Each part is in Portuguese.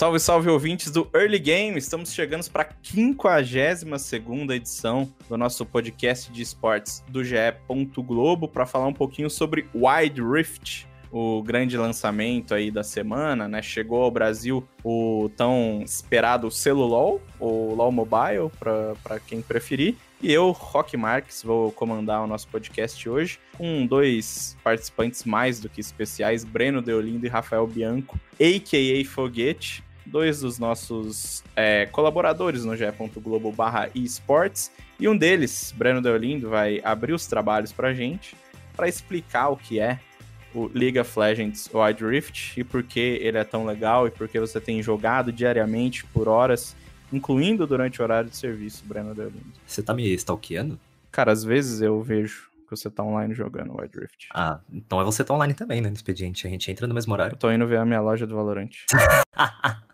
Salve, salve ouvintes do Early Game! Estamos chegando para a 52 edição do nosso podcast de esportes do GE. Globo para falar um pouquinho sobre Wide Rift, o grande lançamento aí da semana, né? Chegou ao Brasil o tão esperado Celulol, o LOL Mobile, para quem preferir. E eu, Rock Marques, vou comandar o nosso podcast hoje com dois participantes mais do que especiais, Breno Deolindo e Rafael Bianco, a.k.a. Foguete, dois dos nossos é, colaboradores no ge.globo barra esportes, e um deles, Breno Deolindo, vai abrir os trabalhos pra gente para explicar o que é o League of Legends Wild Rift e por que ele é tão legal e por que você tem jogado diariamente por horas, incluindo durante o horário de serviço, Breno Deolindo. Você tá me stalkeando? Cara, às vezes eu vejo que você tá online jogando Wild Rift. Ah, então é você tá online também, né, no expediente. A gente entra no mesmo horário. Eu tô indo ver a minha loja do Valorant.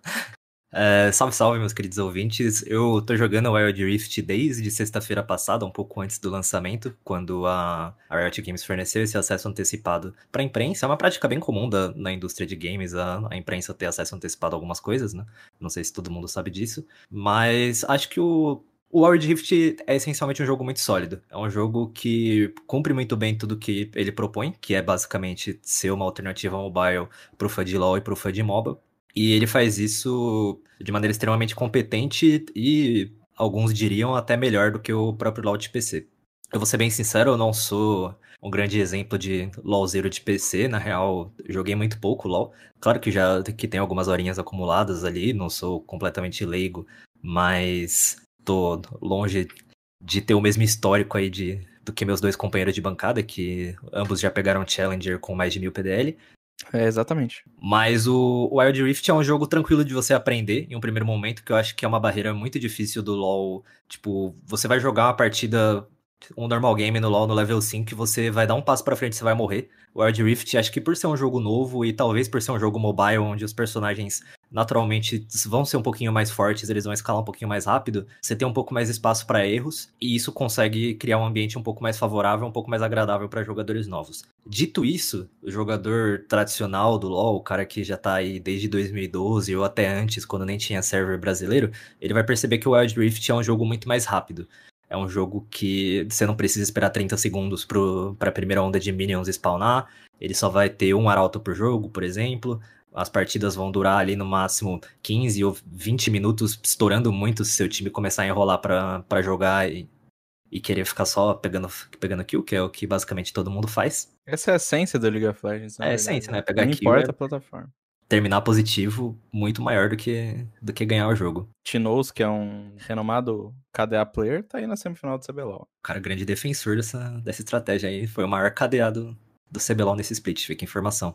É, salve, salve, meus queridos ouvintes. Eu tô jogando Wild Rift desde sexta-feira passada, um pouco antes do lançamento, quando a, a Riot Games forneceu esse acesso antecipado pra imprensa. É uma prática bem comum da, na indústria de games, a, a imprensa ter acesso antecipado a algumas coisas, né? Não sei se todo mundo sabe disso. Mas acho que o, o Wild Rift é essencialmente um jogo muito sólido. É um jogo que cumpre muito bem tudo que ele propõe, que é basicamente ser uma alternativa mobile pro fã de LoL e pro fã de MOBA. E ele faz isso de maneira extremamente competente e alguns diriam até melhor do que o próprio LoL de PC. Eu vou ser bem sincero, eu não sou um grande exemplo de LoLzeiro de PC, na real, joguei muito pouco LoL. Claro que já que tem algumas horinhas acumuladas ali, não sou completamente leigo, mas tô longe de ter o mesmo histórico aí de, do que meus dois companheiros de bancada, que ambos já pegaram Challenger com mais de mil PDL. É, exatamente. Mas o Wild Rift é um jogo tranquilo de você aprender em um primeiro momento, que eu acho que é uma barreira muito difícil do LoL. Tipo, você vai jogar uma partida, um normal game no LoL no level 5, e você vai dar um passo pra frente e você vai morrer. O Wild Rift, acho que por ser um jogo novo e talvez por ser um jogo mobile, onde os personagens naturalmente vão ser um pouquinho mais fortes, eles vão escalar um pouquinho mais rápido, você tem um pouco mais espaço para erros, e isso consegue criar um ambiente um pouco mais favorável, um pouco mais agradável para jogadores novos. Dito isso, o jogador tradicional do LoL, o cara que já tá aí desde 2012 ou até antes, quando nem tinha server brasileiro, ele vai perceber que o Wild Rift é um jogo muito mais rápido. É um jogo que você não precisa esperar 30 segundos para a primeira onda de minions spawnar. Ele só vai ter um arauto por jogo, por exemplo as partidas vão durar ali no máximo 15 ou 20 minutos, estourando muito se seu time começar a enrolar para jogar e, e querer ficar só pegando, pegando kill, que é o que basicamente todo mundo faz. Essa é a essência do League of Legends. É a essência, né? Pegar Não kill importa é a plataforma. terminar positivo muito maior do que, do que ganhar o jogo. Tinoz, que é um renomado KDA player, tá aí na semifinal do CBLOL. Cara, grande defensor dessa, dessa estratégia aí, foi o maior KDA do, do CBLOL nesse split, fica informação.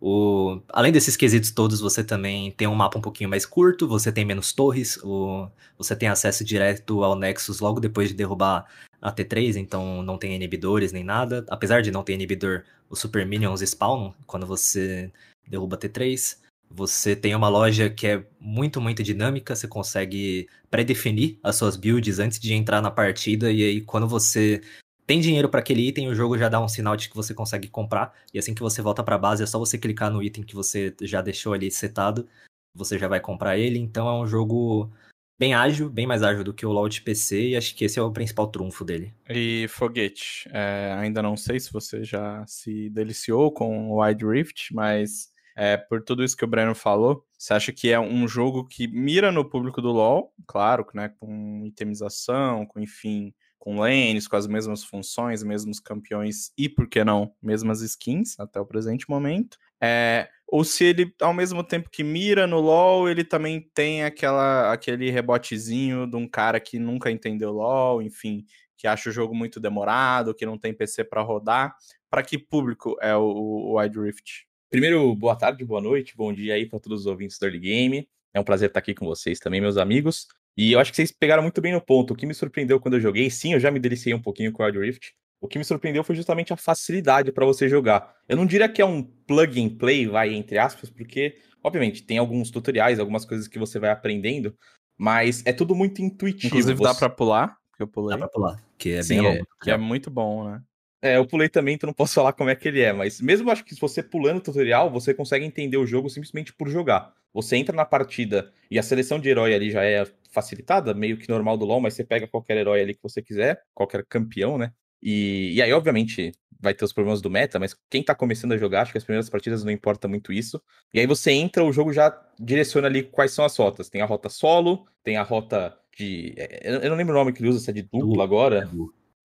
O, além desses quesitos todos, você também tem um mapa um pouquinho mais curto, você tem menos torres, o, você tem acesso direto ao Nexus logo depois de derrubar a T3, então não tem inibidores nem nada. Apesar de não ter inibidor, os Super Minions spawnam quando você derruba a T3. Você tem uma loja que é muito, muito dinâmica, você consegue pré-definir as suas builds antes de entrar na partida, e aí quando você tem dinheiro para aquele item, o jogo já dá um sinal de que você consegue comprar. E assim que você volta para a base, é só você clicar no item que você já deixou ali setado, você já vai comprar ele. Então é um jogo bem ágil, bem mais ágil do que o LoL de PC, e acho que esse é o principal trunfo dele. E Foguete, é, ainda não sei se você já se deliciou com o Wide Rift, mas é, por tudo isso que o Breno falou, você acha que é um jogo que mira no público do LoL, claro, né, com itemização, com enfim, com lanes, com as mesmas funções, mesmos campeões e, por que não, mesmas skins até o presente momento. É, ou se ele, ao mesmo tempo que mira no LoL, ele também tem aquela, aquele rebotezinho de um cara que nunca entendeu LoL, enfim, que acha o jogo muito demorado, que não tem PC para rodar. Para que público é o, o Wide Rift? Primeiro, boa tarde, boa noite, bom dia aí para todos os ouvintes do Early Game. É um prazer estar aqui com vocês também, meus amigos. E eu acho que vocês pegaram muito bem no ponto. O que me surpreendeu quando eu joguei, sim, eu já me deliciei um pouquinho com o Wild Rift. O que me surpreendeu foi justamente a facilidade para você jogar. Eu não diria que é um plug and play, vai entre aspas, porque, obviamente, tem alguns tutoriais, algumas coisas que você vai aprendendo, mas é tudo muito intuitivo. Inclusive, você... dá para pular, que eu pulei. Dá pra pular, que é Sim, bem é- longo. Que é muito bom, né? É, eu pulei também, então não posso falar como é que ele é, mas mesmo acho que se você pulando o tutorial, você consegue entender o jogo simplesmente por jogar. Você entra na partida e a seleção de herói ali já é facilitada, meio que normal do LoL, mas você pega qualquer herói ali que você quiser, qualquer campeão, né? E, e aí, obviamente, vai ter os problemas do meta, mas quem tá começando a jogar, acho que as primeiras partidas não importa muito isso. E aí você entra, o jogo já direciona ali quais são as rotas. Tem a rota solo, tem a rota de. é, Eu não lembro o nome que ele usa, se é de dupla agora.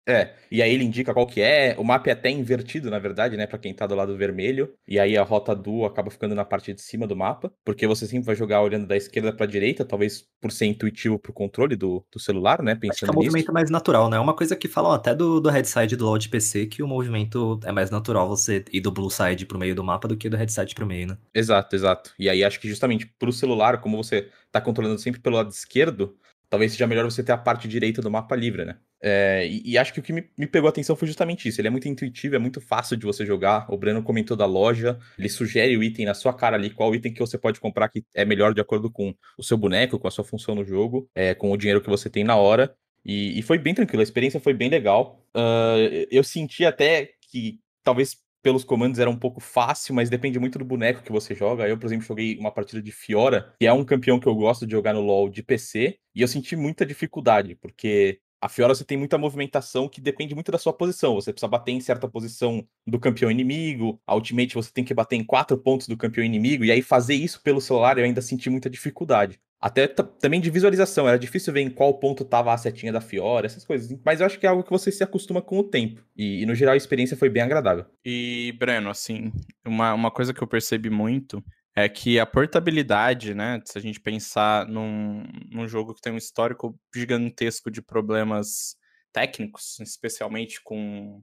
É, e aí ele indica qual que é. O mapa é até invertido, na verdade, né? Pra quem tá do lado vermelho. E aí a rota duo acaba ficando na parte de cima do mapa. Porque você sempre vai jogar olhando da esquerda pra direita, talvez por ser intuitivo pro controle do, do celular, né? Acho que é Pensando um nisso. movimento mais natural, né? É uma coisa que falam até do, do headside do LoL de PC, que o movimento é mais natural você ir do blue side pro meio do mapa do que do headside pro meio, né? Exato, exato. E aí acho que justamente pro celular, como você tá controlando sempre pelo lado esquerdo, talvez seja melhor você ter a parte direita do mapa livre, né? É, e, e acho que o que me, me pegou a atenção foi justamente isso. Ele é muito intuitivo, é muito fácil de você jogar. O Breno comentou da loja, ele sugere o item na sua cara ali, qual item que você pode comprar que é melhor de acordo com o seu boneco, com a sua função no jogo, é, com o dinheiro que você tem na hora. E, e foi bem tranquilo, a experiência foi bem legal. Ah, eu senti até que talvez pelos comandos era um pouco fácil, mas depende muito do boneco que você joga. Eu, por exemplo, joguei uma partida de Fiora, que é um campeão que eu gosto de jogar no LoL de PC, e eu senti muita dificuldade, porque a Fiora você tem muita movimentação que depende muito da sua posição. Você precisa bater em certa posição do campeão inimigo, a ultimate você tem que bater em quatro pontos do campeão inimigo, e aí fazer isso pelo celular eu ainda senti muita dificuldade. Até também de visualização, era difícil ver em qual ponto tava a setinha da Fiora, essas coisas. Mas eu acho que é algo que você se acostuma com o tempo. E, e, no geral a experiência foi bem agradável. E, Breno, assim, uma, uma coisa que eu percebi muito é que a portabilidade, né? Se a gente pensar num, num jogo que tem um histórico gigantesco de problemas técnicos, especialmente com,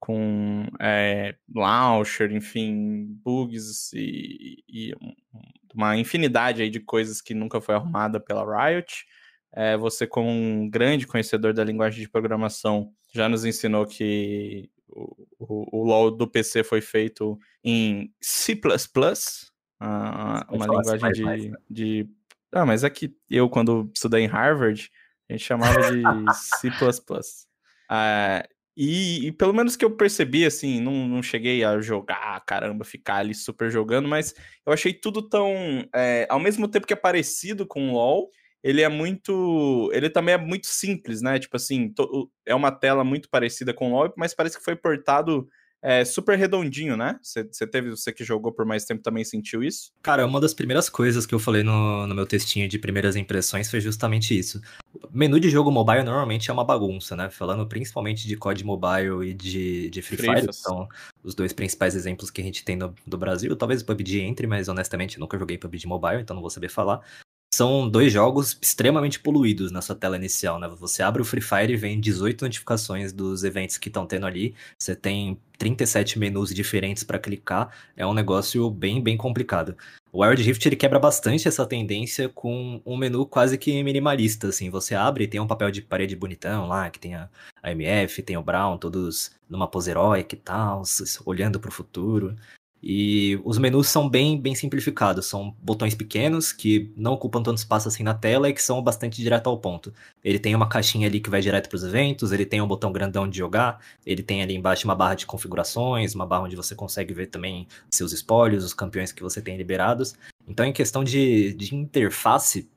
com é, launcher, enfim, bugs e, e um- uma infinidade aí de coisas que nunca foi arrumada pela Riot. É, você, como um grande conhecedor da linguagem de programação, já nos ensinou que o, o, o LoL do PC foi feito em C++, ah, Pode uma falar linguagem C++, de, de... Ah, mas é que eu, quando estudei em Harvard, a gente chamava de C++. Ah, e, e pelo menos que eu percebi, assim, não, não cheguei a jogar, caramba, ficar ali super jogando, mas eu achei tudo tão. é, ao mesmo tempo que é parecido com o LoL, ele é muito. Ele também é muito simples, né? Tipo assim, to- é uma tela muito parecida com o LoL, mas parece que foi portado é, super redondinho, né? Você teve, você que jogou por mais tempo também sentiu isso? Cara, uma das primeiras coisas que eu falei no, no meu textinho de primeiras impressões foi justamente isso. Menu de jogo mobile normalmente é uma bagunça, né? Falando principalmente de COD Mobile e de, de Free Fire, são os dois principais exemplos que a gente tem no, do Brasil. Talvez o PUBG entre, mas honestamente nunca joguei PUBG Mobile, então não vou saber falar. São dois jogos extremamente poluídos na sua tela inicial, né? Você abre o Free Fire e vem 18 notificações dos eventos que estão tendo ali. Você tem 37 menus diferentes para clicar. É um negócio bem, bem complicado. O Wild Rift ele quebra bastante essa tendência com um menu quase que minimalista, assim. Você abre e tem um papel de parede bonitão lá, que tem a, a MF, tem o Brown, todos numa pose heróica e tal, olhando para o futuro. E os menus são bem, bem simplificados, são botões pequenos que não ocupam tanto espaço assim na tela e que são bastante direto ao ponto. Ele tem uma caixinha ali que vai direto para os eventos, ele tem um botão grandão de jogar, ele tem ali embaixo uma barra de configurações, uma barra onde você consegue ver também seus espólios, os campeões que você tem liberados. Então, em questão de, de interface,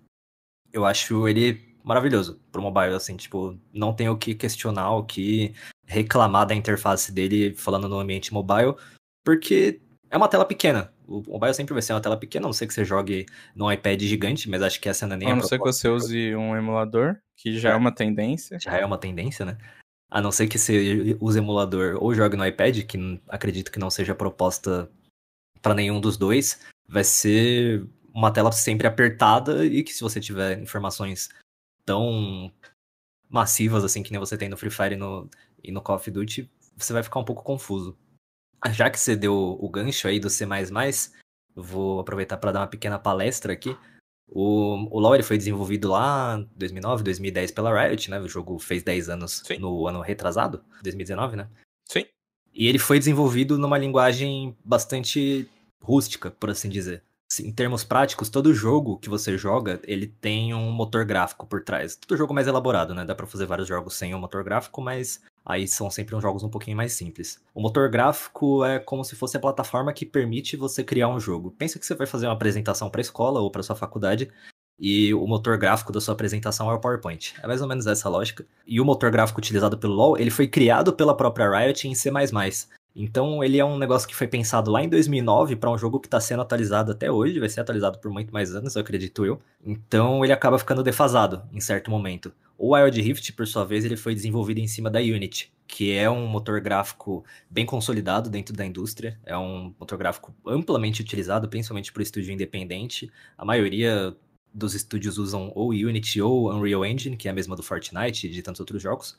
eu acho ele maravilhoso pro mobile, assim, tipo, não tem o que questionar, o que reclamar da interface dele falando no ambiente mobile, porque é uma tela pequena. O mobile sempre vai ser uma tela pequena, a não ser que você jogue num iPad gigante, mas acho que essa não é nem A a não ser que você use um emulador, que já é, É. uma tendência. já é uma tendência, né? A não ser que você use emulador ou jogue no iPad, que acredito que não seja proposta para nenhum dos dois, vai ser uma tela sempre apertada e que se você tiver informações tão massivas assim que nem você tem no Free Fire e no, e no Call of Duty, você vai ficar um pouco confuso. Já que você deu o gancho aí do C++, vou aproveitar para dar uma pequena palestra aqui. O, o LoL ele foi desenvolvido lá em 2009, 2010 pela Riot, né? O jogo fez 10 anos Sim. no ano retrasado, 2019, né? Sim. E ele foi desenvolvido numa linguagem bastante rústica, por assim dizer. Em termos práticos, todo jogo que você joga, ele tem um motor gráfico por trás. Todo jogo mais elaborado, né? Dá pra fazer vários jogos sem um motor gráfico, mas aí são sempre uns jogos um pouquinho mais simples. O motor gráfico é como se fosse a plataforma que permite você criar um jogo. Pensa que você vai fazer uma apresentação para a escola ou para sua faculdade e o motor gráfico da sua apresentação é o PowerPoint. É mais ou menos essa lógica. E o motor gráfico utilizado pelo LoL, ele foi criado pela própria Riot em C++. Então ele é um negócio que foi pensado lá em 2009 para um jogo que está sendo atualizado até hoje, vai ser atualizado por muito mais anos, eu acredito eu. Então ele acaba ficando defasado em certo momento. O Wild Rift, por sua vez, ele foi desenvolvido em cima da Unity, que é um motor gráfico bem consolidado dentro da indústria, é um motor gráfico amplamente utilizado, principalmente por estúdio independente. A maioria dos estúdios usam ou Unity ou Unreal Engine, que é a mesma do Fortnite e de tantos outros jogos.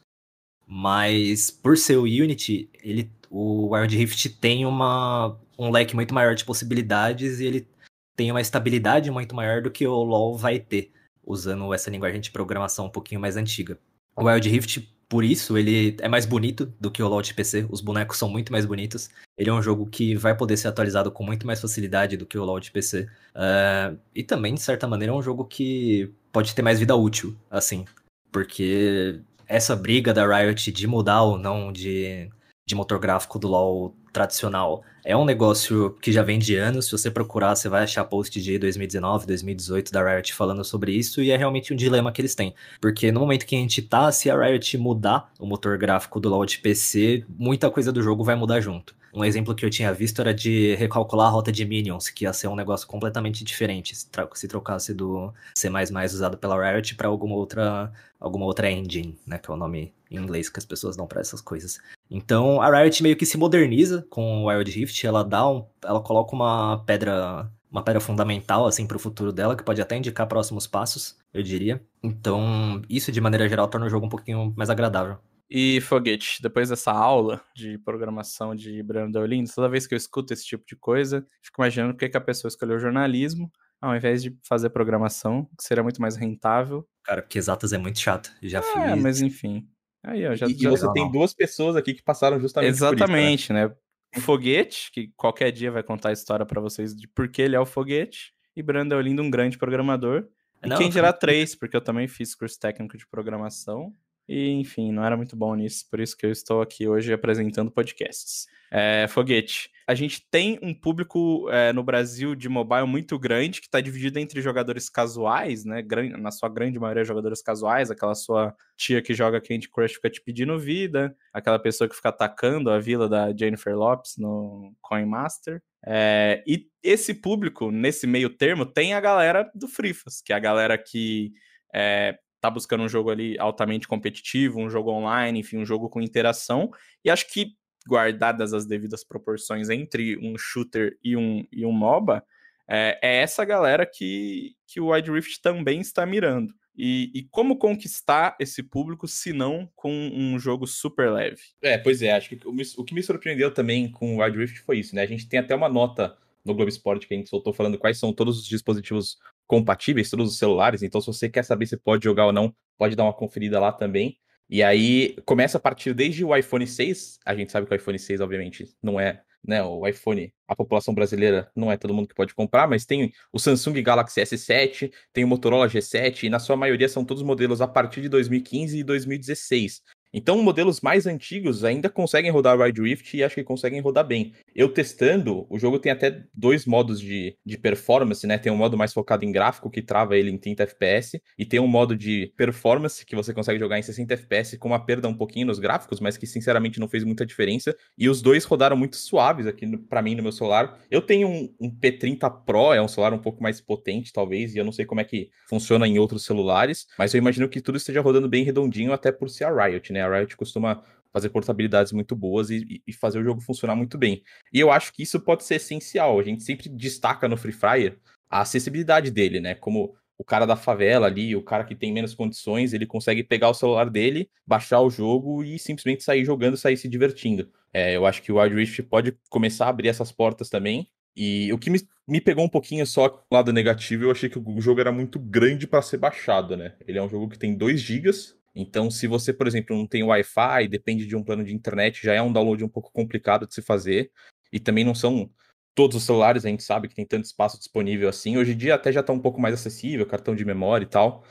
Mas por ser o Unity, ele o Wild Rift tem uma, um leque muito maior de possibilidades e ele tem uma estabilidade muito maior do que o LoL vai ter, usando essa linguagem de programação um pouquinho mais antiga. O Wild Rift, por isso, ele é mais bonito do que o LoL de PC, os bonecos são muito mais bonitos. Ele é um jogo que vai poder ser atualizado com muito mais facilidade do que o LoL de PC. Uh, eh, e também, de certa maneira, é um jogo que pode ter mais vida útil, assim. Porque essa briga da Riot de mudar ou não de de motor gráfico do LoL tradicional. É um negócio que já vem de anos, se você procurar, você vai achar post de 2019, 2018 da Riot falando sobre isso, e é realmente um dilema que eles têm. Porque no momento que a gente tá, se a Riot mudar o motor gráfico do LoL de PC, muita coisa do jogo vai mudar junto. Um exemplo que eu tinha visto era de recalcular a rota de minions, que ia ser um negócio completamente diferente se, se trocasse do C++ usado pela Riot para alguma outra alguma outra engine, né, que é o nome em inglês que as pessoas dão para essas coisas. Então a Riot meio que se moderniza com o Wild Rift, ela dá um, ela coloca uma pedra uma pedra fundamental assim para o futuro dela, que pode até indicar próximos passos, eu diria. Então, isso de maneira geral torna o jogo um pouquinho mais agradável. E Foguete, depois dessa aula de programação de Breno Deolindo, toda vez que eu escuto esse tipo de coisa, fico imaginando por que a pessoa escolheu jornalismo ao invés de fazer programação, que seria muito mais rentável. Cara, porque exatas é muito chato. Já é, fiz. É, mas enfim. Aí, ó, já, e, já... e você não, tem não. duas pessoas aqui que passaram justamente Exatamente, isso, né? né? Foguete, que qualquer dia vai contar a história para vocês de por que ele é o Foguete, e Brando Deolindo, um grande programador. E não, quem dirá três, porque eu também fiz curso técnico de programação. E, enfim, não era muito bom nisso, por isso que eu estou aqui hoje apresentando podcasts. É, Foguete, a gente tem um público é, no Brasil de mobile muito grande, que está dividido entre jogadores casuais, né? Na sua grande maioria, jogadores casuais, aquela sua tia que joga Candy Crush fica te pedindo vida, aquela pessoa que fica atacando a vila da Jennifer Lopes no Coin Master. É, e esse público, nesse meio termo, tem a galera do Frifas, que é a galera que é, tá buscando um jogo ali altamente competitivo, um jogo online, enfim, um jogo com interação. E acho que, guardadas as devidas proporções entre um shooter e um, e um MOBA, é, é essa galera que, que o Wide Rift também está mirando. E, e, como conquistar esse público se não com um jogo super leve? É, pois é, acho que o, o que me surpreendeu também com o Wide Rift foi isso, né? A gente tem até uma nota no Globo Esporte que a gente soltou falando quais são todos os dispositivos compatíveis, todos os celulares. Então, se você quer saber se pode jogar ou não, pode dar uma conferida lá também. E aí começa a partir desde o iPhone 6. A gente sabe que o iPhone 6, obviamente, não é, né? O iPhone, a população brasileira não é todo mundo que pode comprar, mas tem o Samsung Galaxy S7, tem o Motorola G7, e na sua maioria são todos modelos a partir de 2015 e 2016. Então, modelos mais antigos ainda conseguem rodar Ride Rift e acho que conseguem rodar bem. Eu testando, o jogo tem até dois modos de, de performance, né? Tem um modo mais focado em gráfico, que trava ele em 30 FPS, e tem um modo de performance, que você consegue jogar em 60 FPS com uma perda um pouquinho nos gráficos, mas que sinceramente não fez muita diferença. E os dois rodaram muito suaves aqui para mim no meu celular. Eu tenho um, um P30 Pro, é um celular um pouco mais potente, talvez, e eu não sei como é que funciona em outros celulares, mas eu imagino que tudo esteja rodando bem redondinho, até por ser a Riot, né? Né? A Riot costuma fazer portabilidades muito boas e, e, fazer o jogo funcionar muito bem. E eu acho que isso pode ser essencial. A gente sempre destaca no Free Fire a acessibilidade dele, né? Como o cara da favela ali, o cara que tem menos condições, ele consegue pegar o celular dele, baixar o jogo e simplesmente sair jogando, sair se divertindo. É, eu acho que o Wild Rift pode começar a abrir essas portas também. E o que me, me pegou um pouquinho só do lado negativo, eu achei que o jogo era muito grande para ser baixado, né? Ele é um jogo que tem 2 GB, então se você, por exemplo, não tem Wi-Fi, depende de um plano de internet, já é um download um pouco complicado de se fazer. E também não são todos os celulares, a gente sabe que tem tanto espaço disponível assim. Hoje em dia até já tá um pouco mais acessível, cartão de memória e tal.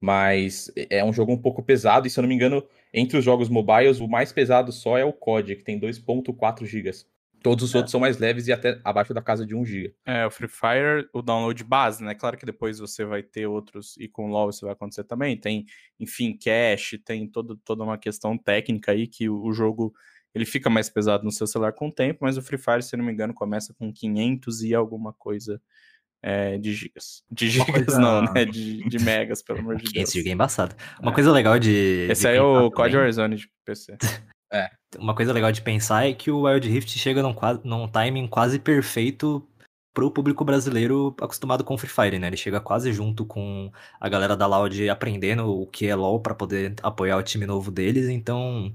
Mas é um jogo um pouco pesado, e se eu não me engano, entre os jogos mobiles, o mais pesado só é o COD, que tem 2.4 GB. Todos os é. outros são mais leves e até abaixo da casa de 1 GB. É, o Free Fire, o download base, né? Claro que depois você vai ter outros, e com o LoL isso vai acontecer também. Tem, enfim, cache, tem todo, toda uma questão técnica aí que o, o jogo ele fica mais pesado no seu celular com o tempo, mas o Free Fire, se não me engano, começa com 500 e alguma coisa é, de gigas. De gigas coisa... não, né? De, de megas, pelo amor de Deus. Esse jogo é embaçado. Uma é. coisa legal de... Esse de aí é o COD Warzone de PC. é. Uma coisa legal de pensar é que o Wild Rift chega num, num timing quase perfeito pro público brasileiro acostumado com Free Fire, né? Ele chega quase junto com a galera da Loud aprendendo o que é LoL para poder apoiar o time novo deles, então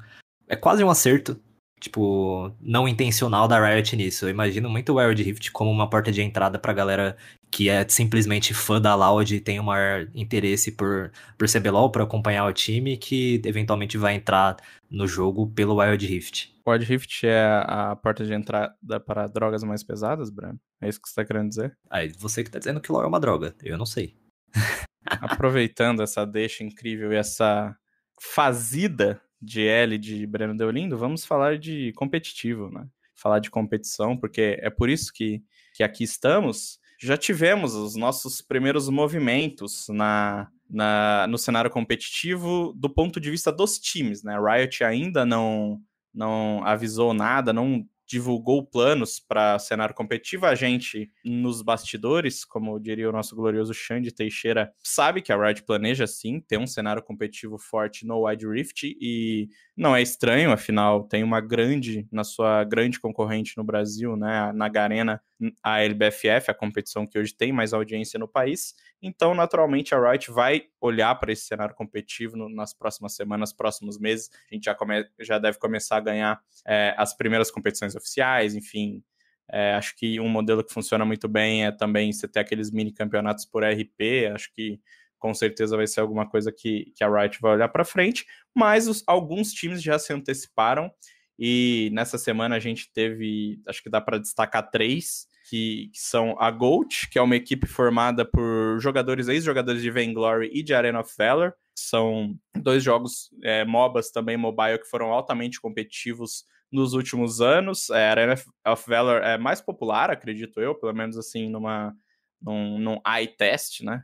é quase um acerto tipo, não intencional da Riot nisso. Eu imagino muito o Wild Rift como uma porta de entrada pra galera que é simplesmente fã da Loud e tem um maior interesse por, por CBLOL, por acompanhar o time, que eventualmente vai entrar no jogo pelo Wild Rift. Wild Rift é a porta de entrada para drogas mais pesadas, Bruno? É isso que você tá querendo dizer? Aí, você que tá dizendo que LoL é uma droga, eu não sei. Aproveitando essa deixa incrível e essa fazida de L de Breno Deolindo, vamos falar de competitivo, né? Falar de competição, porque é por isso que, que aqui estamos. Já tivemos os nossos primeiros movimentos na, na, no cenário competitivo do ponto de vista dos times, né? Riot ainda não, não avisou nada, não divulgou planos para cenário competitivo. A gente, nos bastidores, como diria o nosso glorioso Xande Teixeira, sabe que a Riot planeja sim ter um cenário competitivo forte no Wide Rift e não é estranho, afinal, tem uma grande, na sua grande concorrente no Brasil, né, na Garena, a LBFF, a competição que hoje tem mais audiência no país. Então, naturalmente, a Riot vai olhar para esse cenário competitivo no, nas próximas semanas, próximos meses. A gente já, come, já deve começar a ganhar é, as primeiras competições oficiais, enfim. É, acho que um modelo que funciona muito bem é também você ter aqueles mini campeonatos por RP. Acho que com certeza vai ser alguma coisa que, que a Riot vai olhar para frente. Mas os, alguns times já se anteciparam. E nessa semana a gente teve, acho que dá para destacar três que, que, são a GOAT, que é uma equipe formada por jogadores, ex-jogadores de Vainglory e de Arena of Valor. São dois jogos é, MOBAs também mobile que foram altamente competitivos nos últimos anos. É, Arena of Valor é mais popular, acredito eu, pelo menos assim, numa, num, num eye test, né?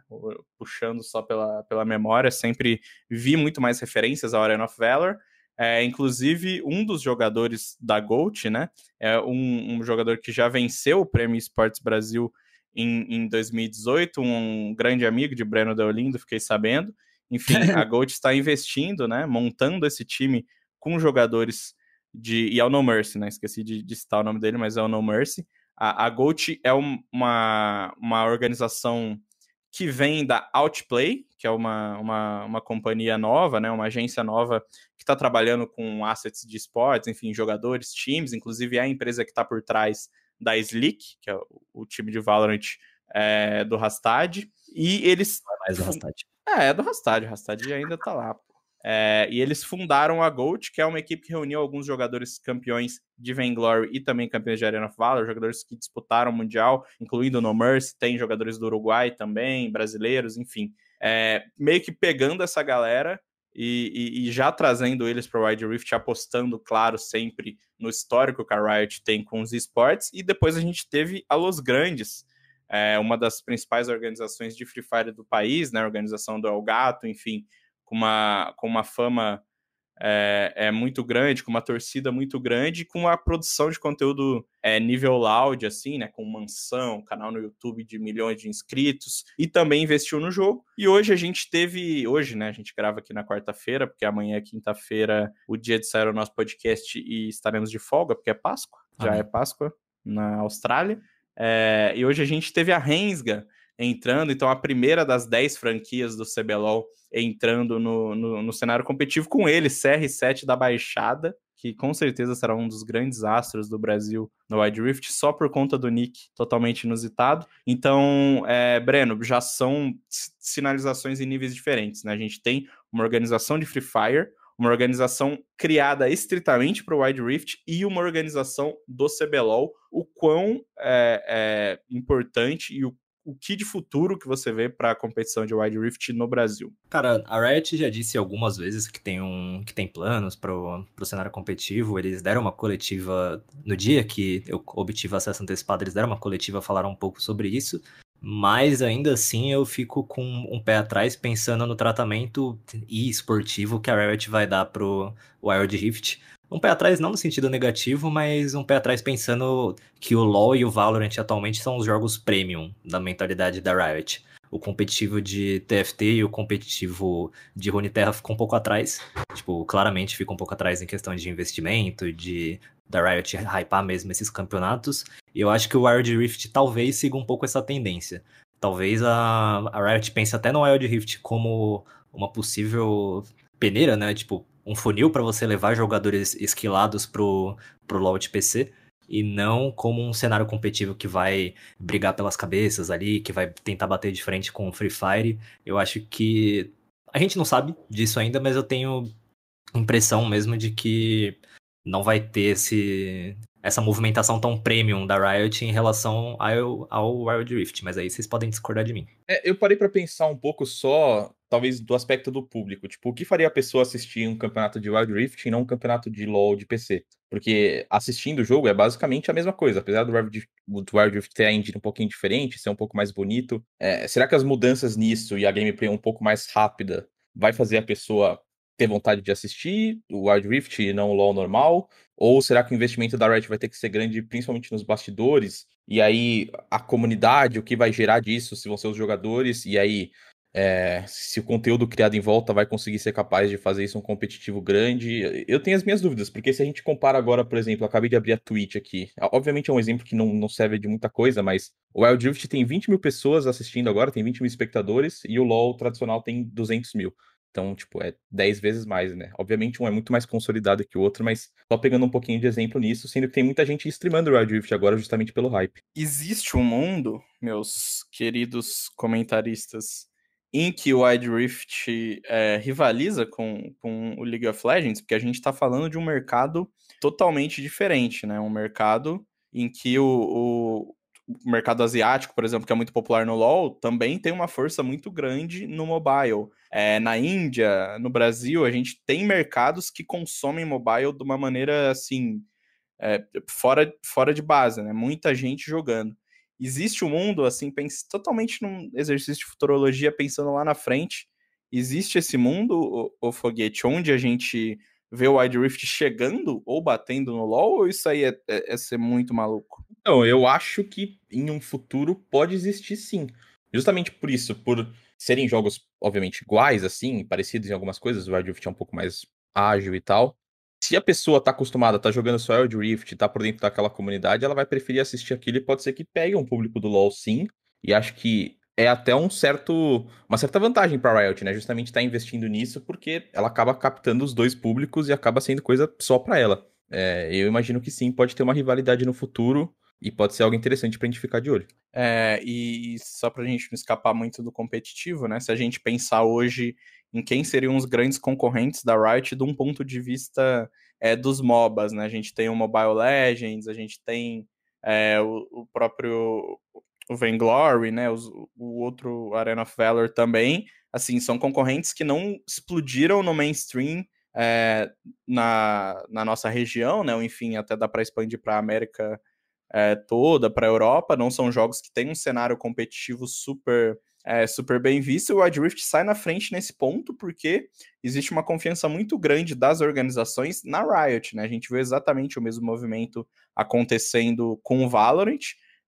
Puxando só pela, pela memória, sempre vi muito mais referências ao Arena of Valor. É, inclusive, um dos jogadores da GOAT, né? É um, um jogador que já venceu o Prêmio Esportes Brasil em, em 2018, um grande amigo de Breno Deolindo, fiquei sabendo. Enfim, a GOAT está investindo, né? Montando esse time com jogadores de. E é o No Mercy, né? Esqueci de, de citar o nome dele, mas é o No Mercy. A, a GOAT é uma, uma organização que vem da Outplay, que é uma, uma, uma companhia nova, né, uma agência nova que está trabalhando com assets de esportes, enfim, jogadores, times, inclusive é a empresa que está por trás da Slick, que é o, o time de Valorant é, do Rastad, e eles... Não é mais do Rastad. É, é do Rastad, o Rastad ainda está lá. É, e eles fundaram a GOAT, que é uma equipe que reuniu alguns jogadores campeões de Vainglory e também campeões de Arena of Valor, jogadores que disputaram o Mundial, incluindo No Mercy, tem jogadores do Uruguai também, brasileiros, enfim. É, meio que pegando essa galera e, e, e já trazendo eles para o Wide Rift, apostando, claro, sempre no histórico que a Riot tem com os esportes. E depois a gente teve a Los Grandes, é, uma das principais organizações de Free Fire do país, né, organização do El Gato, enfim, com uma, com uma fama é, é, muito grande, com uma torcida muito grande, com uma produção de conteúdo é, nível loud, assim, né? Com mansão, canal no YouTube de milhões de inscritos, e também investiu no jogo. E hoje a gente teve, hoje, né? A gente grava aqui na quarta-feira, porque amanhã é quinta-feira, o dia de sair o nosso podcast e estaremos de folga, porque é Páscoa, já Amém. é Páscoa na Austrália. É, e hoje a gente teve a Rensga, entrando. Então, a primeira das 10 franquias do CBLOL entrando no, no, no cenário competitivo com ele, CR7 da Baixada, que com certeza será um dos grandes astros do Brasil no Wide Rift, só por conta do nick totalmente inusitado. Então, é, Breno, já são sinalizações em níveis diferentes, né? A gente tem uma organização de Free Fire, uma organização criada estritamente para o Wide Rift e uma organização do CBLOL, o quão é, é importante e o o que de futuro que você vê para a competição de Wide Rift no Brasil? Cara, a Riot já disse algumas vezes que tem, um, que tem planos para o cenário competitivo. Eles deram uma coletiva no dia que eu obtive acesso antecipado, eles deram uma coletiva, falaram um pouco sobre isso. Mas ainda assim eu fico com um pé atrás pensando no tratamento e esportivo que a Riot vai dar pro Wild Rift. Um pé atrás não no sentido negativo, mas um pé atrás pensando que o LoL e o Valorant atualmente são os jogos premium da mentalidade da Riot. O competitivo de TFT e o competitivo de Runeterra ficam um pouco atrás. Tipo, claramente fica um pouco atrás em questão de investimento, de da Riot hypar mesmo esses campeonatos. E eu acho que o Wild Rift talvez siga um pouco essa tendência. Talvez a, a Riot pense até no Wild Rift como uma possível peneira, né? Tipo, um funil para você levar jogadores esquilados pro, pro LoL de PC e não como um cenário competitivo que vai brigar pelas cabeças ali, que vai tentar bater de frente com o Free Fire. Eu acho que a gente não sabe disso ainda, mas eu tenho impressão mesmo de que não vai ter esse, essa movimentação tão premium da Riot em relação ao, ao Wild Rift, mas aí vocês podem discordar de mim. É, eu parei para pensar um pouco só talvez do aspecto do público. Tipo, o que faria a pessoa assistir um campeonato de Wild Rift e não um campeonato de LoL de PC? Porque assistindo o jogo é basicamente a mesma coisa. Apesar do Wild do Wild Rift ter a engine um pouquinho diferente, ser um pouco mais bonito, é, será que as mudanças nisso e a gameplay um pouco mais rápida vai fazer a pessoa ter vontade de assistir o Wild Rift e não o LoL normal? Ou será que o investimento da Riot vai ter que ser grande, principalmente nos bastidores? E aí a comunidade, o que vai gerar disso, se vão ser os jogadores, e aí é, se o conteúdo criado em volta vai conseguir ser capaz de fazer isso um competitivo grande. Eu tenho as minhas dúvidas, porque se a gente compara agora, por exemplo, acabei de abrir a Twitch aqui. Obviamente é um exemplo que não, não serve de muita coisa, mas o Wild Rift tem 20 mil pessoas assistindo agora, tem 20 mil espectadores, e o LoL tradicional tem 200 mil. Então, tipo, é 10 vezes mais, né? Obviamente um é muito mais consolidado que o outro, mas só pegando um pouquinho de exemplo nisso, sendo que tem muita gente streamando o Wild Rift agora justamente pelo hype. Existe um mundo, meus queridos comentaristas, em que o Wide Rift é, rivaliza com, com o League of Legends, porque a gente está falando de um mercado totalmente diferente, né? Um mercado em que o, o, mercado asiático, por exemplo, que é muito popular no LoL, também tem uma força muito grande no mobile. É, na Índia, no Brasil, a gente tem mercados que consomem mobile de uma maneira assim é, fora, fora de base, né? Muita gente jogando existe um mundo, assim, pense, totalmente num exercício de futurologia, pensando lá na frente. Existe esse mundo, o, o foguete, onde a gente vê o Wide Rift chegando ou batendo no LoL, ou isso aí é, é, é ser muito maluco? Não, eu acho que em um futuro pode existir sim. Justamente por isso, por serem jogos, obviamente, iguais, assim, parecidos em algumas coisas, o Wild Rift é um pouco mais ágil e tal se a pessoa tá acostumada, tá jogando só Wild Rift, tá por dentro daquela comunidade, ela vai preferir assistir aquilo e pode ser que pegue um público do LoL sim. E acho que é até um certo, uma certa vantagem para Riot, né? Justamente estar tá investindo nisso porque ela acaba captando os dois públicos e acaba sendo coisa só para ela. É, eu imagino que sim, pode ter uma rivalidade no futuro e pode ser algo interessante pra gente ficar de olho. É, e só pra gente não escapar muito do competitivo, né? Se a gente pensar hoje em quem seriam os grandes concorrentes da Riot de um ponto de vista é, dos MOBAs, né? A gente tem o Mobile Legends, a gente tem é, o, o, próprio o Vainglory, né? Os, o outro Arena of Valor também. Assim, são concorrentes que não explodiram no mainstream é, na, na nossa região, né? Ou, enfim, até dá para expandir para a América é, toda, para a Europa. Não são jogos que têm um cenário competitivo super é, super bem visto. O Wild Rift sai na frente nesse ponto porque existe uma confiança muito grande das organizações na Riot, né? A gente vê exatamente o mesmo movimento acontecendo com o Valorant.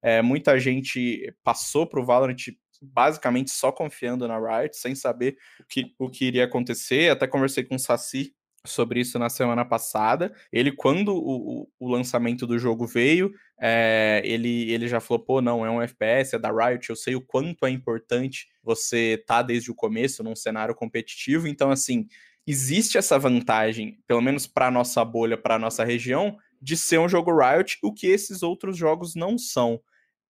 É, muita gente passou para o Valorant basicamente só confiando na Riot, sem saber o que, o que iria acontecer. Até conversei com o Saci sobre isso na semana passada. Ele, quando o, o, o lançamento do jogo veio, é, ele, ele já falou: pô, não, é um FPS, é da Riot, eu sei o quanto é importante você tá desde o começo num cenário competitivo. Então, assim, existe essa vantagem, pelo menos para nossa bolha, para nossa região, de ser um jogo Riot, o que esses outros jogos não são.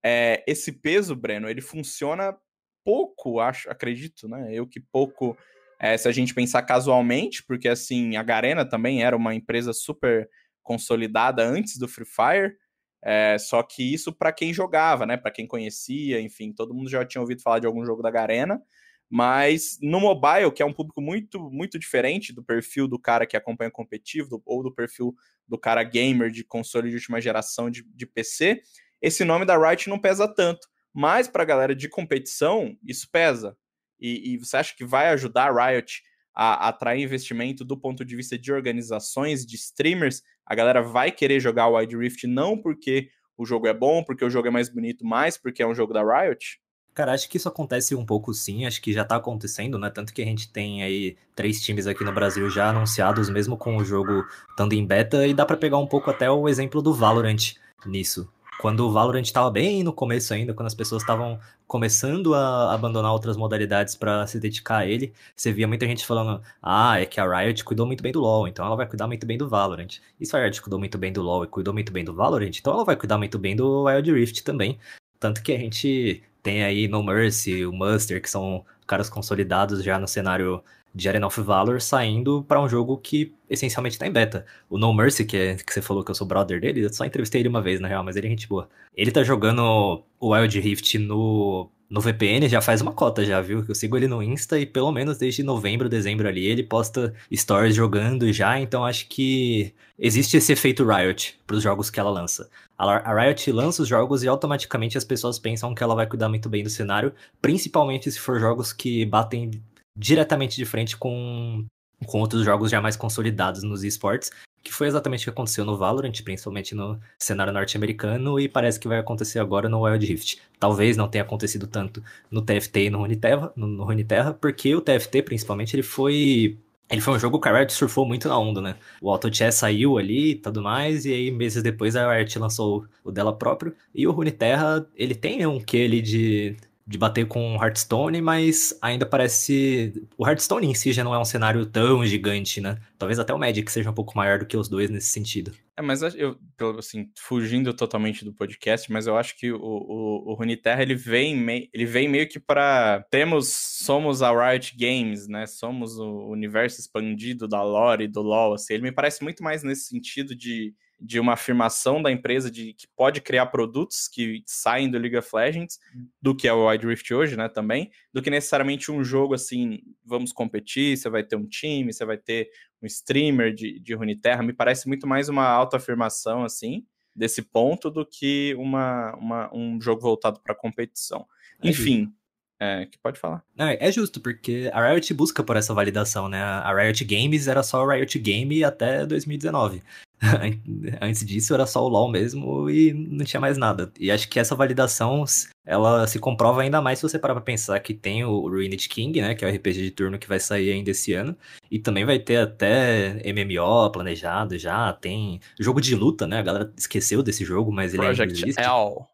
É, esse peso, Breno, ele funciona pouco, acho, acredito, né? Eu que pouco, é, se a gente pensar casualmente, porque assim, a Garena também era uma empresa super consolidada antes do Free Fire, é, só que isso para quem jogava, né? Para quem conhecia, enfim, todo mundo já tinha ouvido falar de algum jogo da Garena. Mas no mobile, que é um público muito, muito diferente do perfil do cara que acompanha competitivo, ou do perfil do cara gamer de console de última geração de, de PC, esse nome da Riot não pesa tanto. Mas para a galera de competição, isso pesa. E, e, você acha que vai ajudar a Riot a, atrair investimento do ponto de vista de organizações, de streamers? A galera vai querer jogar o Wild Rift não porque o jogo é bom, porque o jogo é mais bonito, mas porque é um jogo da Riot? Cara, acho que isso acontece um pouco sim, acho que já tá acontecendo, né? Tanto que a gente tem aí três times aqui no Brasil já anunciados, mesmo com o jogo estando em beta, e dá para pegar um pouco até o exemplo do Valorant nisso. Quando o Valorant estava bem no começo ainda, quando as pessoas estavam começando a abandonar outras modalidades para se dedicar a ele, você via muita gente falando: ah, é que a Riot cuidou muito bem do LoL, então ela vai cuidar muito bem do Valorant. E se a Riot cuidou muito bem do LoL e cuidou muito bem do Valorant, então ela vai cuidar muito bem do Wild Rift também. Tanto que a gente tem aí No Mercy, o Muster, que são caras consolidados já no cenário de Arena of Valor, saindo para um jogo que essencialmente está em beta. O No Mercy, que, é, que você falou que eu sou brother dele, eu só entrevistei ele uma vez, na real, mas ele é gente boa. Ele tá jogando o Wild Rift no no VPN já faz uma cota já, viu? Eu sigo ele no Insta e pelo menos desde novembro, dezembro ali, ele posta stories jogando já, então acho que existe esse efeito Riot para os jogos que ela lança. A Riot lança os jogos e automaticamente as pessoas pensam que ela vai cuidar muito bem do cenário, principalmente se for jogos que batem diretamente de frente com com outros jogos já mais consolidados nos esportes, que foi exatamente o que aconteceu no Valorant, principalmente no cenário norte-americano, e parece que vai acontecer agora no Wild Rift. Talvez não tenha acontecido tanto no TFT e no Runeterra, no, no Runeterra porque o TFT, principalmente, ele foi ele foi um jogo que a Riot surfou muito na onda, né? O Auto Chess saiu ali e tudo mais, e aí meses depois a Riot lançou o dela próprio. E o Runeterra, ele tem um quê ali de de bater com Hearthstone, mas ainda parece. O Hearthstone em si já não é um cenário tão gigante, né? Talvez até o Magic seja um pouco maior do que os dois nesse sentido. É, mas eu, assim, fugindo totalmente do podcast, mas eu acho que o, o, o Runeterra ele vem, mei, ele vem meio que para temos, somos a Riot Games, né? Somos o universo expandido da lore e do LoL, assim. Ele me parece muito mais nesse sentido de de uma afirmação da empresa de que pode criar produtos que saem do League of Legends, do que é o Wild Rift hoje, né, também, do que necessariamente um jogo assim, vamos competir, você vai ter um time, você vai ter um streamer de, de Runeterra, me parece muito mais uma autoafirmação, assim, desse ponto, do que uma, uma um jogo voltado para competição. É Enfim, é, que pode falar. Não, é justo, porque a Riot busca por essa validação, né? A Riot Games era só a Riot Game até 2019. Antes disso era só o LoL mesmo e não tinha mais nada. E acho que essa validação, ela se comprova ainda mais se você parar pra pensar que tem o Ruined King, né, que é o RPG de turno que vai sair ainda esse ano, e também vai ter até MMO planejado já, tem jogo de luta, né, a galera esqueceu desse jogo, mas ele Project ainda existe. L.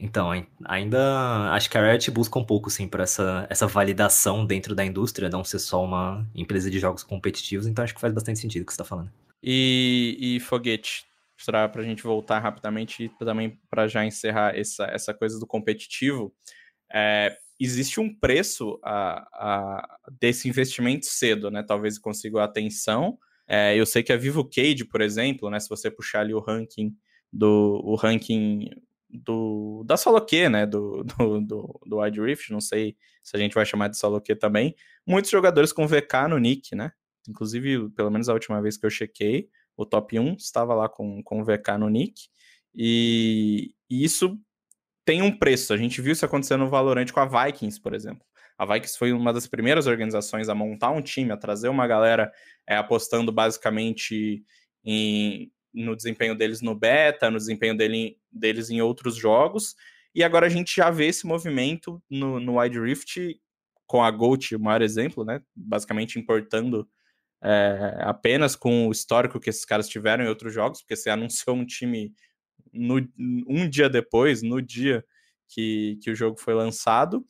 Então, ainda acho que a Riot busca um pouco, sim, por essa, essa validação dentro da indústria, não ser só uma empresa de jogos competitivos, então acho que faz bastante sentido o que você está falando. E, e Foguete, para a gente voltar rapidamente e também para já encerrar essa, essa coisa do competitivo, é, existe um preço a, a, desse investimento cedo, né? Talvez consiga atenção. É, eu sei que a Vivo Cade, por exemplo, né? Se você puxar ali o ranking do o ranking do da solo né? Do, do, do, do Wide Rift, não sei se a gente vai chamar de solo também. Muitos jogadores com VK no nick, né? Inclusive, pelo menos a última vez que eu chequei, o top 1 estava lá com, com o VK no nick. E, e isso tem um preço. A gente viu isso acontecendo no Valorant com a Vikings, por exemplo. A Vikings foi uma das primeiras organizações a montar um time, a trazer uma galera é, apostando basicamente em, no desempenho deles no beta, no desempenho dele, deles em outros jogos. E agora a gente já vê esse movimento no, no Wide Rift com a Gold, o maior exemplo, né? Basicamente importando é, apenas com o histórico que esses caras tiveram em outros jogos, porque você anunciou um time no, um dia depois, no dia que, que o jogo foi lançado.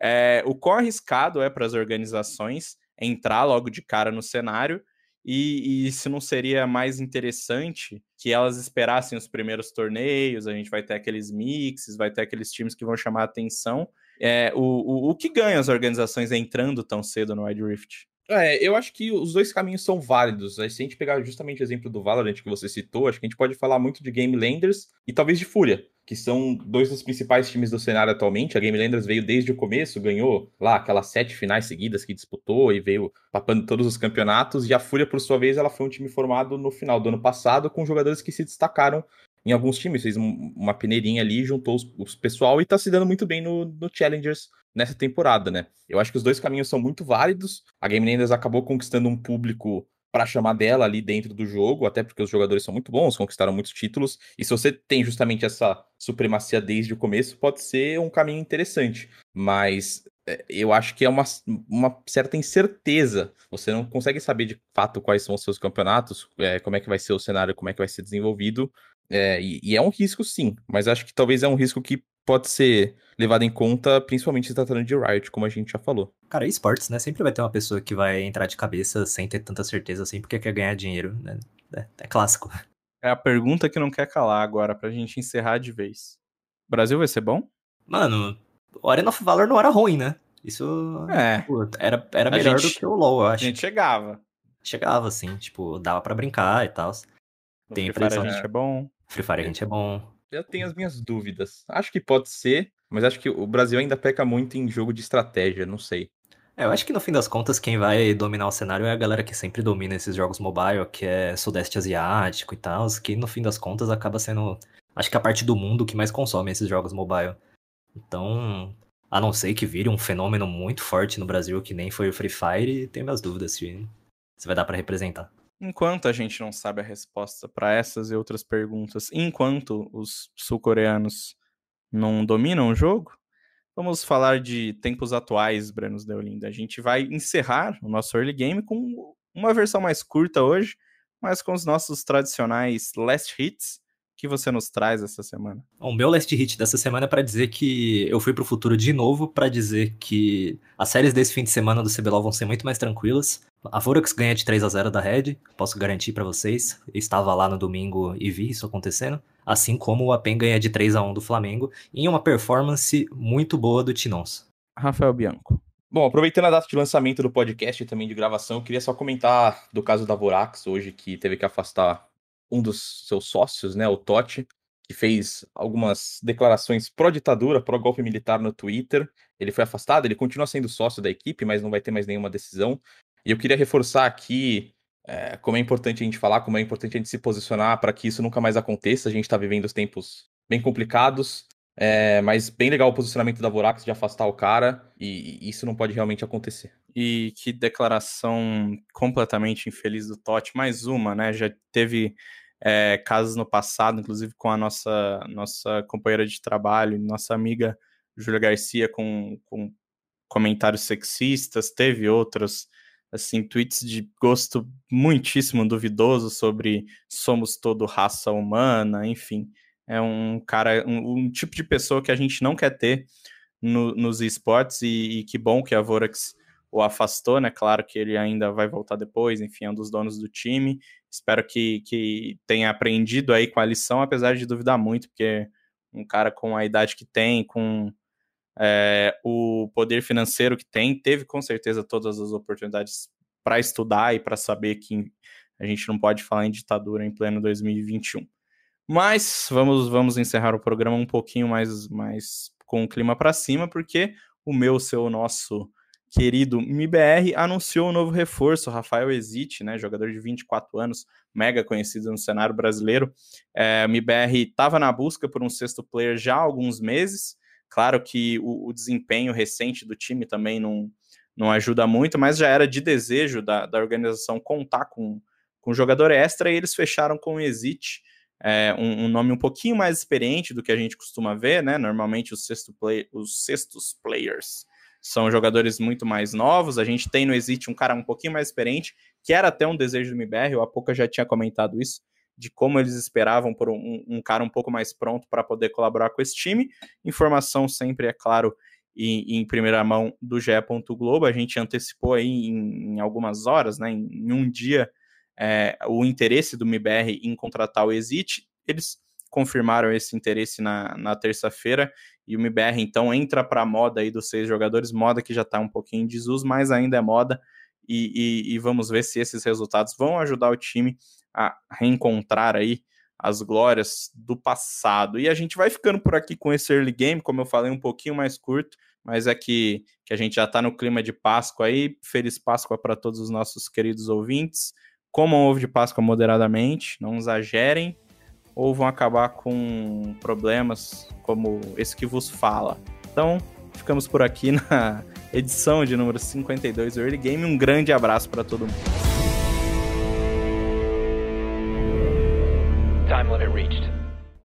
É, o quão arriscado é para as organizações entrar logo de cara no cenário e, e, se não seria mais interessante que elas esperassem os primeiros torneios, a gente vai ter aqueles mixes, vai ter aqueles times que vão chamar a atenção. É, o, o, o que ganha as organizações entrando tão cedo no Wide Rift? É, eu acho que os dois caminhos são válidos. Se a gente pegar justamente o exemplo do Valorant que você citou, acho que a gente pode falar muito de Game Landers e talvez de Fúria, que são dois dos principais times do cenário atualmente. A Game Landers veio desde o começo, ganhou lá aquelas sete finais seguidas que disputou e veio papando todos os campeonatos. E a Fúria, por sua vez, ela foi um time formado no final do ano passado com jogadores que se destacaram em alguns times, fez uma peneirinha ali, juntou os, os pessoal e tá se dando muito bem no, no Challengers nessa temporada, né? Eu acho que os dois caminhos são muito válidos. A Game Landers acabou conquistando um público para chamar dela ali dentro do jogo, até porque os jogadores são muito bons, conquistaram muitos títulos. E se você tem justamente essa supremacia desde o começo, pode ser um caminho interessante. Mas é, eu acho que é uma, uma certa incerteza. Você não consegue saber de fato quais são os seus campeonatos, é, como é que vai ser o cenário, como é que vai ser desenvolvido. É, e, e, é um risco, sim, mas acho que talvez é um risco que pode ser levado em conta, principalmente se tratando de Riot, como a gente já falou. Cara, esportes, né? Sempre vai ter uma pessoa que vai entrar de cabeça sem ter tanta certeza assim, porque quer ganhar dinheiro, né? É, é clássico. É a pergunta que não quer calar agora, pra gente encerrar de vez. O Brasil vai ser bom? Mano, o Arena of Valor não era ruim, né? Isso é. Pô, era, era melhor gente, do que o LoL, eu acho. A gente chegava. Chegava, assim, tipo, dava para brincar e tal. Tem Fire a gente é bom. Free Fire a gente é bom. Eu tenho as minhas dúvidas. Acho que pode ser, mas acho que o Brasil ainda peca muito em jogo de estratégia, não sei. É, eu acho que no fim das contas, quem vai dominar o cenário é a galera que sempre domina esses jogos mobile, que é Sudeste Asiático e tal, que no fim das contas acaba sendo, acho que a parte do mundo que mais consome esses jogos mobile. Então, a não ser que vire um fenômeno muito forte no Brasil, que nem foi o Free Fire, tenho minhas dúvidas se, se vai dar para representar. Enquanto a gente não sabe a resposta para essas e outras perguntas, enquanto os sul-coreanos não dominam o jogo, vamos falar de tempos atuais, Brenos Deolinda. A gente vai encerrar o nosso early game com uma versão mais curta hoje, mas com os nossos tradicionais last hits que você nos traz essa semana? O meu last hit dessa semana é para dizer que eu fui pro futuro de novo para dizer que as séries desse fim de semana do CBLOL vão ser muito mais tranquilas. A Vorax ganha de 3 a 0 da Red, posso garantir para vocês. estava lá no domingo e vi isso acontecendo. Assim como a PEN ganha de 3 a 1 do Flamengo, em uma performance muito boa do Tinons. Rafael Bianco. Bom, aproveitando a data de lançamento do podcast e também de gravação, eu queria só comentar do caso da Vorax hoje, que teve que afastar um dos seus sócios, né, o Totti, que fez algumas declarações pró-ditadura, pró-golpe militar no Twitter. Ele foi afastado, ele continua sendo sócio da equipe, mas não vai ter mais nenhuma decisão. E eu queria reforçar aqui é, como é importante a gente falar, como é importante a gente se posicionar para que isso nunca mais aconteça. A gente está vivendo os tempos bem complicados, é, mas bem legal o posicionamento da Vorax de afastar o cara, e, e isso não pode realmente acontecer. E que declaração completamente infeliz do Totti. Mais uma, né? Já teve é, casos no passado, inclusive com a nossa, nossa companheira de trabalho, nossa amiga Júlia Garcia, com, com comentários sexistas. Teve outros, assim, tweets de gosto muitíssimo duvidoso sobre somos todo raça humana, enfim. É um cara, um, um tipo de pessoa que a gente não quer ter no, nos esportes e, e que bom que a Vorax o afastou, né? Claro que ele ainda vai voltar depois, enfim, é um dos donos do time. Espero que, que tenha aprendido aí com a lição, apesar de duvidar muito, porque um cara com a idade que tem, com é, o poder financeiro que tem, teve com certeza todas as oportunidades para estudar e para saber que a gente não pode falar em ditadura em pleno 2021. Mas vamos, vamos encerrar o programa um pouquinho mais, mais com o clima para cima, porque o meu, seu, nosso querido MIBR anunciou um novo reforço, Rafael Exite, né, jogador de 24 anos, mega conhecido no cenário brasileiro. É, o MIBR estava na busca por um sexto player já há alguns meses. Claro que o, o, desempenho recente do time também não, não ajuda muito, mas já era de desejo da, da organização contar com, com um jogador extra e eles fecharam com o Exite. É, um, um, nome um pouquinho mais experiente do que a gente costuma ver, né? Normalmente os, sexto play, os sextos players são jogadores muito mais novos. A gente tem no Exit um cara um pouquinho mais experiente, que era até um desejo do MBR, o Apoca já tinha comentado isso, de como eles esperavam por um, um cara um pouco mais pronto para poder colaborar com esse time. Informação sempre, é claro, em, em primeira mão do GE. Globo. A gente antecipou aí em, em algumas horas, né, em, um dia, é, o interesse do MBR em contratar o Exit. Eles confirmaram esse interesse na, na terça-feira e o MBR então entra para a moda aí dos seis jogadores, moda que já está um pouquinho em desuso, mas ainda é moda. E, e, e, vamos ver se esses resultados vão ajudar o time a reencontrar aí as glórias do passado. E a gente vai ficando por aqui com esse early game, como eu falei, um pouquinho mais curto, mas é que, que a gente já está no clima de Páscoa aí. Feliz Páscoa para todos os nossos queridos ouvintes. Comam ovo de Páscoa moderadamente, não exagerem ou vão acabar com problemas como esse que vos fala. Então, ficamos por aqui na edição de número 52 do Early Game. Um grande abraço para todo mundo. hamlet it reached.